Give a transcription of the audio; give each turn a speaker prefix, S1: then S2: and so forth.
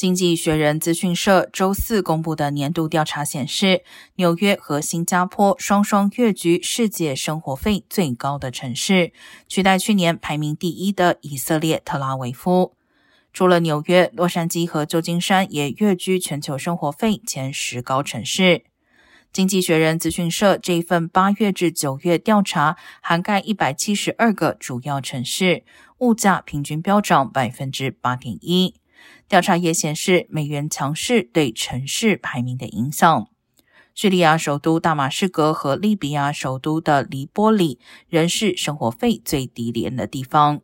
S1: 经济学人资讯社周四公布的年度调查显示，纽约和新加坡双双跃居世界生活费最高的城市，取代去年排名第一的以色列特拉维夫。除了纽约，洛杉矶和旧金山也跃居全球生活费前十高城市。经济学人资讯社这一份八月至九月调查涵盖一百七十二个主要城市，物价平均飙涨百分之八点一。调查也显示，美元强势对城市排名的影响。叙利亚首都大马士革和利比亚首都的黎波里仍是生活费最低廉的地方。